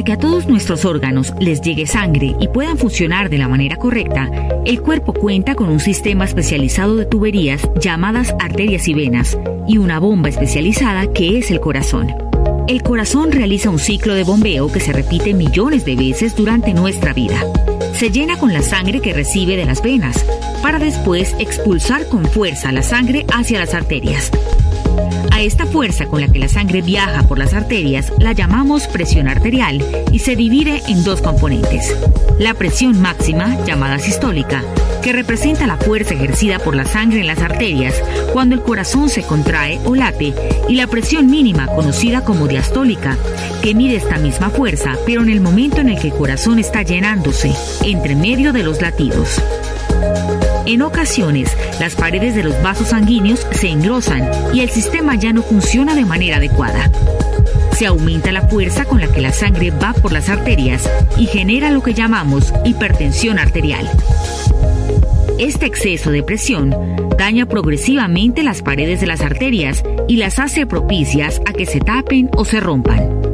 Para que a todos nuestros órganos les llegue sangre y puedan funcionar de la manera correcta, el cuerpo cuenta con un sistema especializado de tuberías llamadas arterias y venas y una bomba especializada que es el corazón. El corazón realiza un ciclo de bombeo que se repite millones de veces durante nuestra vida. Se llena con la sangre que recibe de las venas, para después expulsar con fuerza la sangre hacia las arterias. A esta fuerza con la que la sangre viaja por las arterias la llamamos presión arterial y se divide en dos componentes. La presión máxima, llamada sistólica, que representa la fuerza ejercida por la sangre en las arterias cuando el corazón se contrae o late, y la presión mínima, conocida como diastólica, que mide esta misma fuerza, pero en el momento en el que el corazón está llenándose, entre medio de los latidos. En ocasiones, las paredes de los vasos sanguíneos se engrosan y el sistema ya no funciona de manera adecuada. Se aumenta la fuerza con la que la sangre va por las arterias y genera lo que llamamos hipertensión arterial. Este exceso de presión daña progresivamente las paredes de las arterias y las hace propicias a que se tapen o se rompan.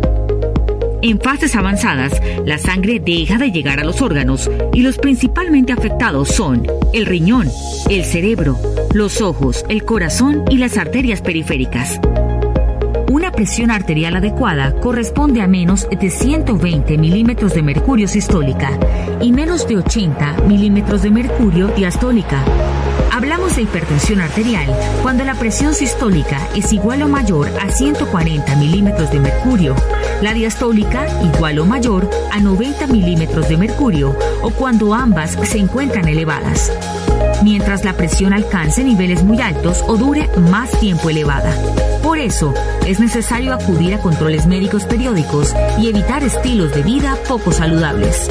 En fases avanzadas, la sangre deja de llegar a los órganos y los principalmente afectados son el riñón, el cerebro, los ojos, el corazón y las arterias periféricas. Una presión arterial adecuada corresponde a menos de 120 milímetros de mercurio sistólica y menos de 80 milímetros de mercurio diastólica. Hablamos de hipertensión arterial cuando la presión sistólica es igual o mayor a 140 milímetros de mercurio, la diastólica igual o mayor a 90 milímetros de mercurio o cuando ambas se encuentran elevadas, mientras la presión alcance niveles muy altos o dure más tiempo elevada. Por eso, es necesario acudir a controles médicos periódicos y evitar estilos de vida poco saludables.